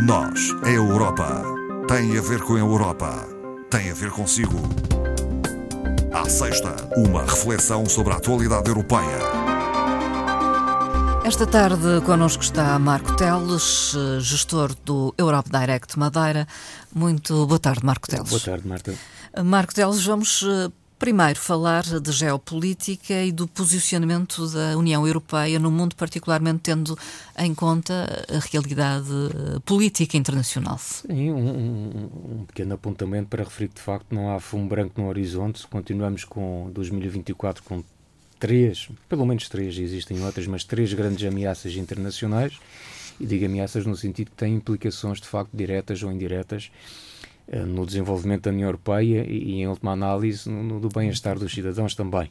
Nós, a Europa, tem a ver com a Europa, tem a ver consigo. À sexta, uma reflexão sobre a atualidade europeia. Esta tarde connosco está Marco Teles, gestor do Europe Direct Madeira. Muito boa tarde, Marco Teles. Boa tarde, Marta. Marco Teles, vamos eh, primeiro falar de geopolítica e do posicionamento da União Europeia no mundo, particularmente tendo em conta a realidade eh, política internacional. Sim, um, um, pequeno apontamento para referir que de facto não há fumo branco no horizonte. Continuamos com 2024 com três, pelo menos três, existem outras, mas três grandes ameaças internacionais. E digo ameaças no sentido que têm implicações de facto diretas ou indiretas no desenvolvimento da União Europeia e, em última análise, no, no bem-estar dos cidadãos também.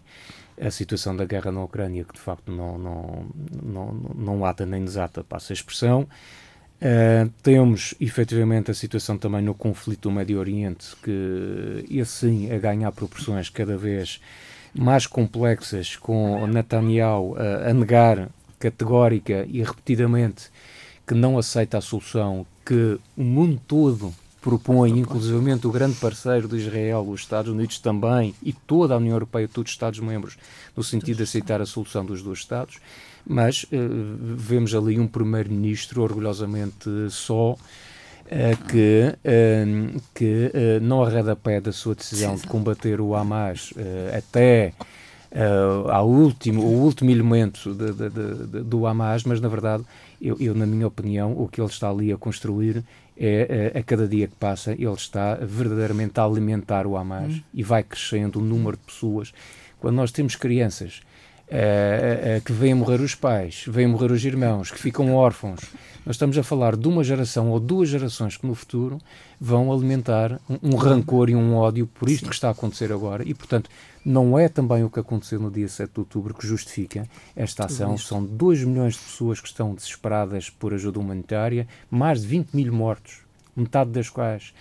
A situação da guerra na Ucrânia, que de facto não, não, não, não ata nem desata, passa a expressão. Uh, temos efetivamente a situação também no conflito do Médio Oriente, que e assim a ganhar proporções cada vez mais complexas, com Netanyahu uh, a negar categórica e repetidamente que não aceita a solução que o mundo todo propõe, inclusivamente o grande parceiro de Israel, os Estados Unidos também, e toda a União Europeia, todos os Estados-membros, no sentido de aceitar a solução dos dois Estados, mas uh, vemos ali um primeiro-ministro orgulhosamente só, uh, que, uh, que não arreda pé da sua decisão de combater o Hamas até uh, ao último, o último elemento de, de, de, do Hamas, mas na verdade, eu, eu, na minha opinião, o que ele está ali a construir é, a, a cada dia que passa, ele está verdadeiramente a alimentar o Hamas hum. e vai crescendo o número de pessoas. Quando nós temos crianças uh, uh, que vêm morrer os pais, vêm morrer os irmãos, que ficam órfãos, nós estamos a falar de uma geração ou duas gerações que no futuro vão alimentar um, um rancor e um ódio por isto Sim. que está a acontecer agora e, portanto, não é também o que aconteceu no dia 7 de outubro que justifica esta ação. São 2 milhões de pessoas que estão desesperadas por ajuda humanitária, mais de 20 mil mortos, metade das quais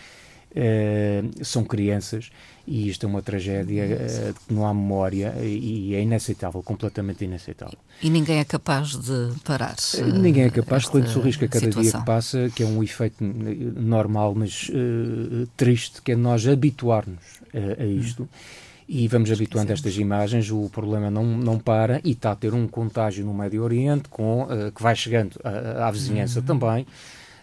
uh, são crianças, e isto é uma tragédia uh, que não há memória e, e é inaceitável, completamente inaceitável. E ninguém é capaz de parar. Uh, ninguém é capaz, correndo-se o risco a cada situação. dia que passa, que é um efeito normal, mas triste, que é nós habituar-nos a isto. Hum e vamos habituando a estas imagens, o problema não, não para e está a ter um contágio no Médio Oriente com, uh, que vai chegando à, à vizinhança uhum. também.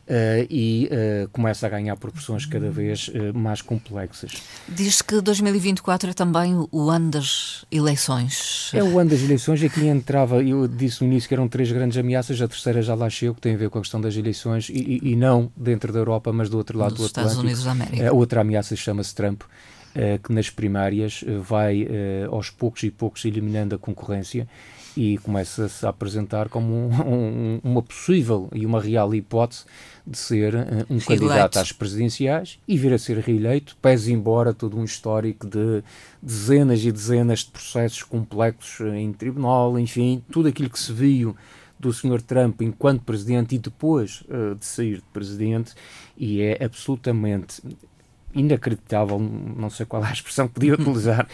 Uh, e uh, começa a ganhar proporções cada vez uh, mais complexas. Diz que 2024 é também o ano das eleições. É o ano das eleições, aqui entrava, eu disse no início que eram três grandes ameaças, a terceira já lá chegou, que tem a ver com a questão das eleições, e, e, não dentro da Europa, mas do outro lado Dos do Estados Atlântico. Unidos da América. A outra ameaça chama-se Trump. Que nas primárias vai aos poucos e poucos eliminando a concorrência e começa-se a apresentar como um, um, uma possível e uma real hipótese de ser um candidato às presidenciais e vir a ser reeleito, pese embora todo um histórico de dezenas e dezenas de processos complexos em tribunal, enfim, tudo aquilo que se viu do Sr. Trump enquanto presidente e depois uh, de sair de presidente, e é absolutamente inacreditável, não sei qual é a expressão que podia utilizar,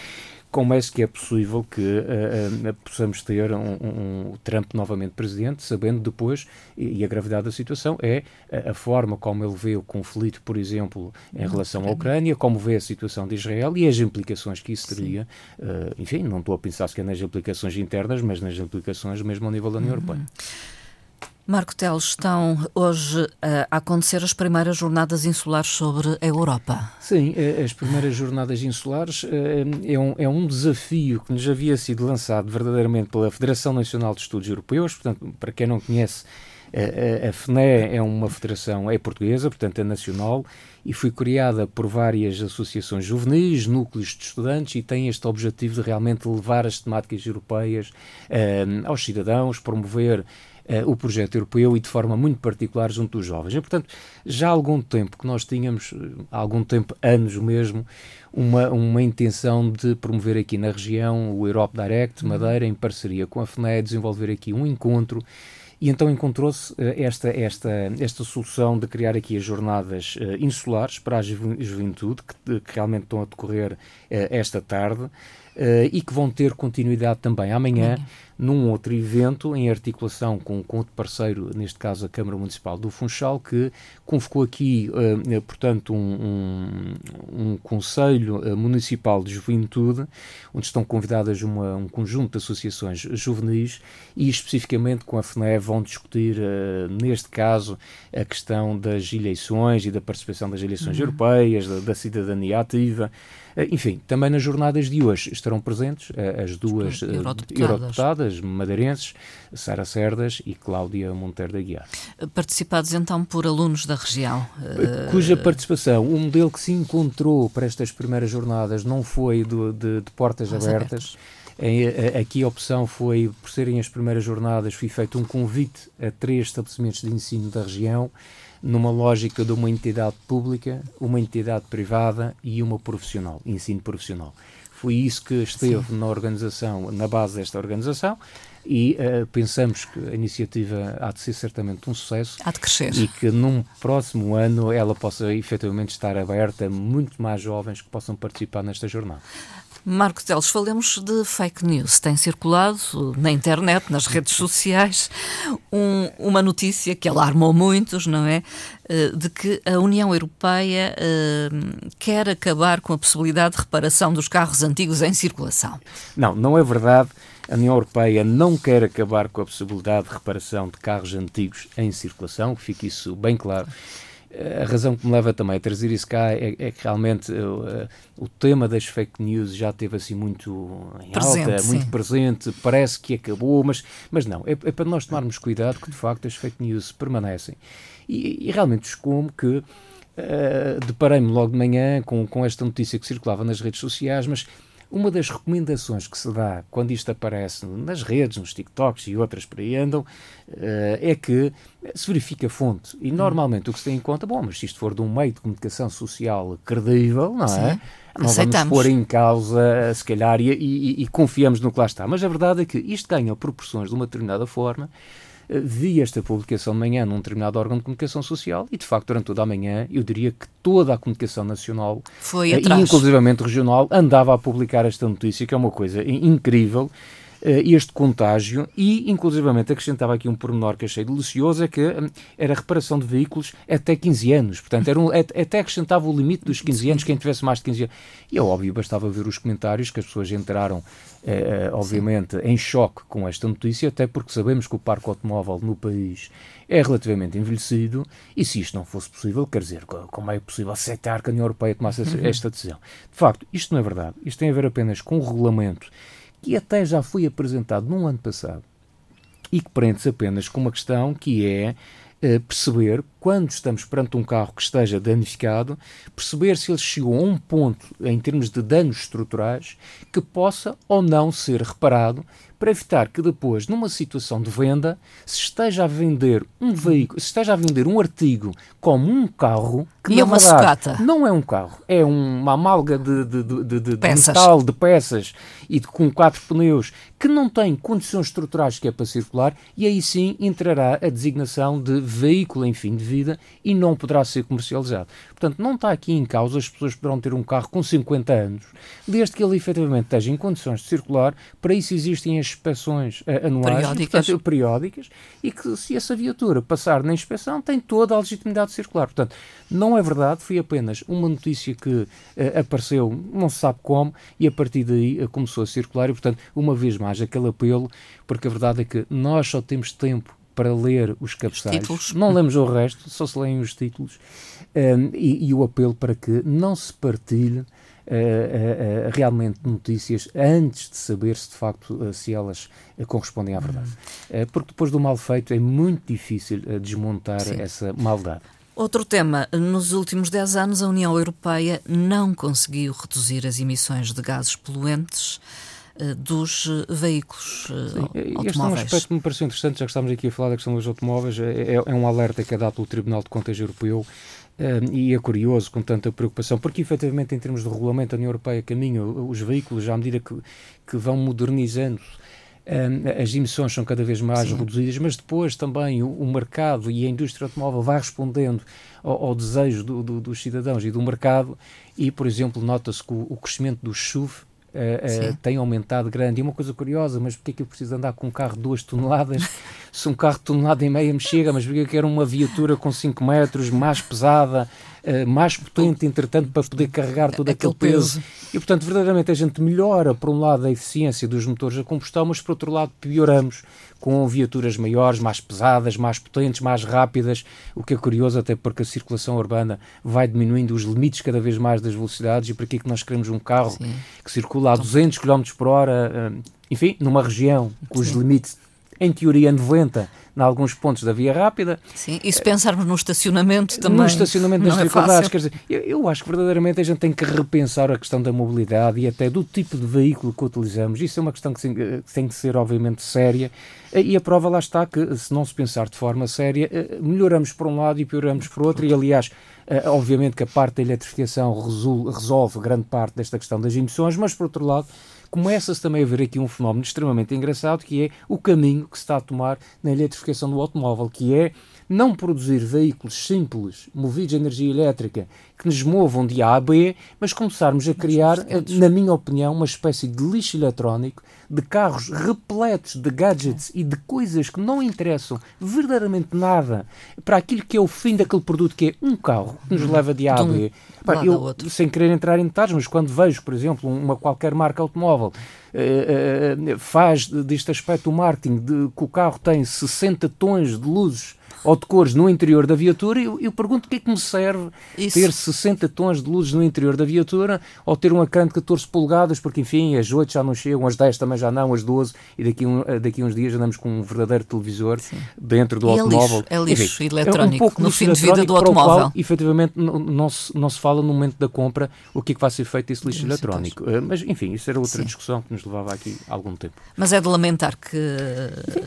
como é que é possível que uh, uh, possamos ter um, um, um, Trump novamente presidente, sabendo depois, e, e a gravidade da situação é a, a, forma como ele vê o conflito, por exemplo, em relação à Ucrânia, como vê a situação de Israel e as implicações que isso teria. Uh, enfim, não estou a pensar sequer nas implicações internas, mas nas implicações mesmo ao nível da União Europeia. Marco Teles, estão hoje a acontecer as primeiras jornadas insulares sobre a Europa. Sim, é, as primeiras jornadas insulares é, é um, é um desafio que nos havia sido lançado verdadeiramente pela Federação Nacional de Estudos Europeus. Portanto, para quem não conhece, a FNE é uma federação, é portuguesa, portanto é nacional, e foi criada por várias associações juvenis, núcleos de estudantes, e tem este objetivo de realmente levar as temáticas europeias aos cidadãos, promover o projeto europeu e de forma muito particular junto dos jovens. E, portanto, já há algum tempo que nós tínhamos, eh, há algum tempo, anos mesmo, uma, uma intenção de promover aqui na região o Europe Direct. Madeira, em parceria com a FNE, desenvolver aqui um encontro e então encontrou-se uh, esta, esta, esta solução de criar aqui as jornadas insulares para a juventude, que, que, realmente estão a decorrer esta tarde, e que vão ter continuidade também amanhã. amanhã num outro evento, em articulação com, com outro parceiro, neste caso a Câmara Municipal do Funchal, que convocou aqui, uh, portanto, um, um, um Conselho uh, Municipal de Juventude, onde estão convidadas uma, um conjunto de associações juvenis e, especificamente com a FNE, vão discutir, uh, neste caso, a questão das eleições e da participação das eleições uhum. europeias, da, da cidadania ativa. Eh, enfim, também nas jornadas de hoje estarão presentes eh, as duas eh, eurodeputadas, madeirenses, Sara Cerdas e Cláudia Monteiro da Guiar. Participados então por alunos da região. Cuja participação, o modelo que se encontrou para estas primeiras jornadas não foi de, de, de portas abertas. abertas. Aqui a opção foi, por serem as primeiras jornadas, foi feito um convite a três estabelecimentos de ensino da região numa lógica de uma entidade pública, uma entidade privada e uma profissional, ensino profissional. Foi isso que esteve Sim. na organização, na base desta organização, e uh, pensamos que a iniciativa há de ser certamente um sucesso. Há de crescer. E que num próximo ano ela possa efetivamente estar aberta a muito mais jovens que possam participar nesta jornada. Marco Teles, falemos de fake news. Tem circulado na internet, nas redes sociais, um, uma notícia que alarmou muitos, não é? Eh, de que a União Europeia uh, quer acabar com a possibilidade de reparação dos carros antigos em circulação. Não, não é verdade. A União Europeia não quer acabar com a possibilidade de reparação de carros antigos em circulação, fique isso bem claro a razão que me leva também a trazer isso cá é, é que realmente uh, o tema das fake news já teve assim muito em presente, alta, sim. muito presente, parece que acabou, mas, mas não, é, é, para nós tomarmos cuidado que de facto as fake news permanecem. E, e realmente como que uh, deparei-me logo de manhã com, com esta notícia que circulava nas redes sociais, mas uma das recomendações que se dá quando isto aparece nas redes, nos TikToks e outras por aí andam, eh, é que se verifica a fonte. E normalmente o que se tem em conta, bom, mas se isto for de um meio de comunicação social credível, não é? Sim. Não Aceitamos. vamos pôr em causa, se calhar, e, e, e confiamos no que lá está. Mas a verdade é que isto ganha proporções de uma determinada forma vi esta publicação de manhã num determinado órgão de comunicação social e, de facto, durante toda a manhã, eu diria que toda a comunicação nacional, Foi atrás. e inclusivamente regional, andava a publicar esta notícia, que é uma coisa incrível este contágio e, inclusivamente, acrescentava aqui um pormenor que achei delicioso, é que um, era reparação de veículos até 15 anos. Portanto, era um, até acrescentava o limite dos 15 anos, quem tivesse mais de 15 anos. E é óbvio, bastava ver os comentários que as pessoas entraram, uh, obviamente, Sim. em choque com esta notícia, até porque sabemos que o parque automóvel no país é relativamente envelhecido e se isto não fosse possível, quer dizer, como é possível aceitar que a União Europeia tomasse uhum. esta decisão? De facto, isto não é verdade. Isto tem a ver apenas com o regulamento que até já foi apresentado num ano passado e que prende-se apenas com uma questão que é uh, perceber, quando estamos perante um carro que esteja danificado, perceber se ele chegou a um ponto, em termos de danos estruturais, que possa ou não ser reparado para evitar que depois, numa situação de venda, se esteja a vender um veículo, se esteja a vender um artigo como um carro, que e é uma verdade sucata. não é um carro, é uma amálga de, de, de, de, de metal, de peças e de, com quatro pneus que não tem condições estruturais que é para circular e aí sim entrará a designação de veículo em fim de vida e não poderá ser comercializado. Portanto, não está aqui em causa, as pessoas poderão ter um carro com 50 anos, desde que ele efetivamente esteja em condições de circular, para isso existem as inspeções uh, anuais, periódicas. E, portanto, periódicas, e que se essa viatura passar na inspeção tem toda a legitimidade de circular. Portanto, não é verdade, foi apenas uma notícia que uh, apareceu, não se sabe como, e a partir daí uh, começou a circular, e portanto, uma vez mais, mais aquele apelo, porque a verdade é que nós só temos tempo para ler os cabeçalhos. Não lemos o resto, só se leem os títulos. Um, e, e, o apelo para que não se partilhe uh, uh, uh, realmente notícias antes de saber se de facto se elas correspondem à verdade. Uhum. porque depois do mal feito é muito difícil desmontar Sim. essa maldade. Outro tema. Nos últimos 10 anos, a União Europeia não conseguiu reduzir as emissões de gases poluentes dos eh, veículos eh, Sim, automóveis. Este é um aspecto que me pareceu interessante, já que estamos aqui a falar da questão dos automóveis, é, é, é um alerta que é dado pelo Tribunal de Contas Europeu e é curioso com tanta preocupação, porque efetivamente em termos de regulamento a União Europeia caminha os veículos à medida que, que vão modernizando as emissões são cada vez mais Sim. reduzidas, mas depois também o, o, mercado e a indústria automóvel vai respondendo ao, ao desejo do, do, dos cidadãos e do mercado e, por exemplo, nota-se que o, o crescimento do SUV uh, uh, tem aumentado grande. E uma coisa curiosa, mas porque é que eu preciso andar com um carro de 2 toneladas? Se um carro de tonelada e meia me chega, mas porque eu quero uma viatura com 5 metros, mais pesada, uh, mais potente, entretanto, para poder carregar todo aquele, aquele peso. peso. E, portanto, verdadeiramente a gente melhora, por um lado, a eficiência dos motores a combustão, mas, por outro lado, pioramos com viaturas maiores, mais pesadas, mais potentes, mais rápidas, o que é curioso até porque a circulação urbana vai diminuindo os limites cada vez mais das velocidades e para que é que nós queremos um carro Sim. que circula a 200 km por hora, eh, enfim, numa região cujos limites em teoria 90 em alguns pontos da via rápida. Sim, e se pensarmos no estacionamento também. No estacionamento das é dificuldades, quer dizer, eu, eu, acho que verdadeiramente a gente tem que repensar a questão da mobilidade e até do tipo de veículo que utilizamos. Isso é uma questão que tem, que tem que ser, obviamente, séria. E a prova lá está que, se não se pensar de forma séria, eh, melhoramos por um lado e pioramos por outro. E, aliás, eh, obviamente que a parte da eletrificação resolve grande parte desta questão das emissões, mas, por outro lado, começa-se também a ver aqui um fenómeno extremamente engraçado que é o caminho que se está a tomar na eletrificação do automóvel, que é não produzir veículos simples, movidos a energia elétrica, que nos movam de A a B, mas começarmos a criar, na minha opinião, uma espécie de lixo eletrónico, de carros repletos de gadgets e de coisas que não interessam verdadeiramente nada para aquilo que é o fim daquele produto que é um carro que nos uhum. leva de A a B. Pá, eu, sem querer entrar em detalhes, mas quando vejo, por exemplo, uma qualquer marca automóvel uh, uh, faz deste aspecto o marketing de que o carro tem 60 tons de luzes ou de cores no interior da viatura, eu, eu pergunto o que é que me serve Isso. ter 60 tons de luzes no interior da viatura ou ter um ecrã de 14 polegadas, porque enfim, as 8 já não chegam, as 10 também já não, as 12, e daqui, um, daqui uns dias andamos com um verdadeiro televisor Sim. dentro do e automóvel. É lixo, é lixo enfim, eletrónico, é um pouco no fim de vida do automóvel. Qual, efetivamente, não, não, se, não se fala no momento da compra o que é que vai ser feito esse lixo eletrónico. Uh, mas enfim, isso era outra Sim. discussão que nos levava aqui há algum tempo. Mas é de lamentar que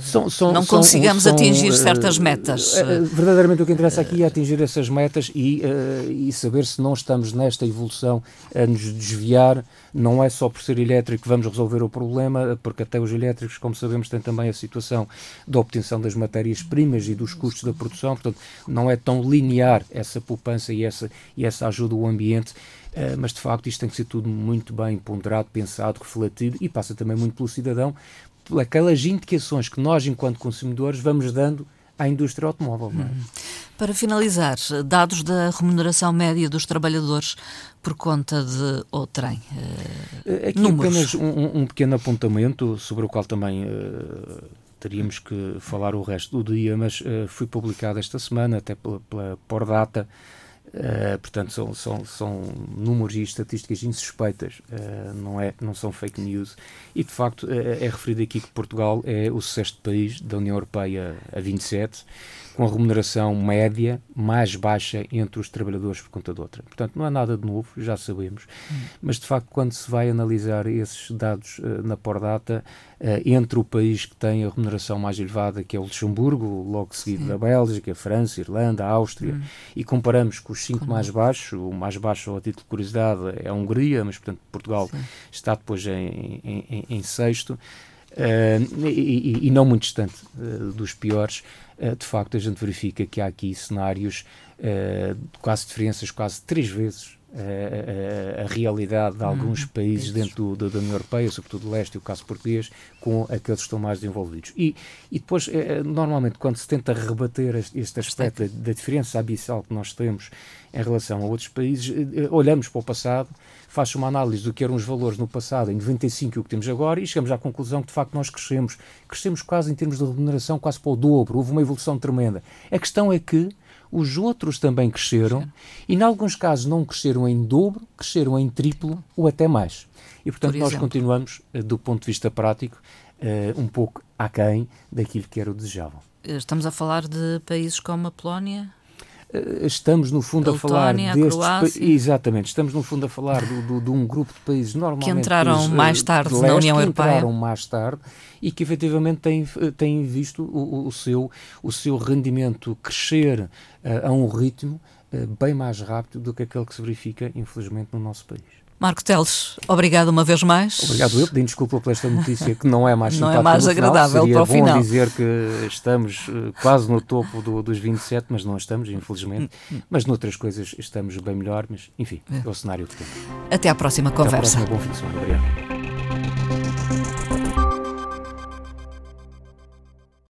são, são, não consigamos são, atingir certas uh, metas. Uh, verdadeiramente o que interessa aqui é atingir essas metas e, uh, e saber se não estamos nesta evolução a nos desviar. Não é só por ser elétrico que vamos resolver o problema, porque até os elétricos, como sabemos, têm também a situação da obtenção das matérias-primas e dos custos da produção. Portanto, não é tão linear essa poupança e essa, e essa ajuda ao ambiente. Uh, mas de facto isto tem que ser tudo muito bem ponderado, pensado, refletido e passa também muito pelo cidadão, aquelas indicações que nós, enquanto consumidores, vamos dando à indústria automóvel. É? Uhum. Para finalizar, dados da remuneração média dos trabalhadores por conta de outrem. Uh, Aqui números. apenas um, um, pequeno apontamento sobre o qual também uh, teríamos que falar o resto do dia, mas uh, foi publicado esta semana, até pela, pela Por Data, Uh, portanto, são, são, são números e estatísticas insuspeitas, uh, não, é, não são fake news. E, de facto, é, é referido aqui que Portugal é o sexto país da União Europeia a 27 com a remuneração média mais baixa entre os trabalhadores por conta de outra. Portanto, não é nada de novo, já sabemos, hum. mas de facto, quando se vai analisar esses dados uh, na Pordata, uh, entre o país que tem a remuneração mais elevada, que é o Luxemburgo, logo seguido Sim. da Bélgica, França, Irlanda, Áustria, hum. e comparamos com os cinco Como? mais baixos, o mais baixo, a título de curiosidade, é a Hungria, mas portanto Portugal Sim. está depois em, em, em, em sexto. Uh, e, e, não muito distante uh, dos piores, uh, de facto a gente verifica que há aqui cenários quase diferenças quase três vezes a, a, a, realidade de alguns hum, países isso. dentro do, da União Europeia, sobretudo do leste e o caso português, com aqueles que estão mais desenvolvidos. E, e depois, normalmente, quando se tenta rebater este, este aspecto da, da diferença abissal que nós temos em relação a outros países, olhamos para o passado faz uma análise do que eram os valores no passado, em 95 e o que temos agora, e chegamos à conclusão que de facto nós crescemos. Crescemos quase em termos de remuneração, quase para o dobro. Houve uma evolução tremenda. A questão é que os outros também cresceram e, em alguns casos, não cresceram em dobro, cresceram em triplo ou até mais. E, portanto, Por nós continuamos, eh, do ponto de vista prático, uh, um pouco aquém daquilo que era o desejável. Estamos a falar de países como a Polónia, eh, estamos no fundo a, a falar destes exatamente estamos no fundo a falar do, do, de um grupo de países normalmente que entraram mais tarde leste, na União que Europeia. entraram mais tarde e que efetivamente têm, têm visto o, o, seu o seu rendimento crescer uh, a um ritmo uh, bem mais rápido do que aquele que se verifica infelizmente no nosso país Marco Teles, obrigado uma vez mais. Obrigado eu, pedindo desculpa por esta notícia que não é mais Não é mais agradável final. para o Seria bom dizer que estamos uh, quase no topo do, dos 27, mas não estamos, infelizmente. Mas noutras coisas estamos bem melhor, mas enfim, é, é o cenário que temos. Até à próxima conversa. Até à próxima, bom fim de semana. Obrigado.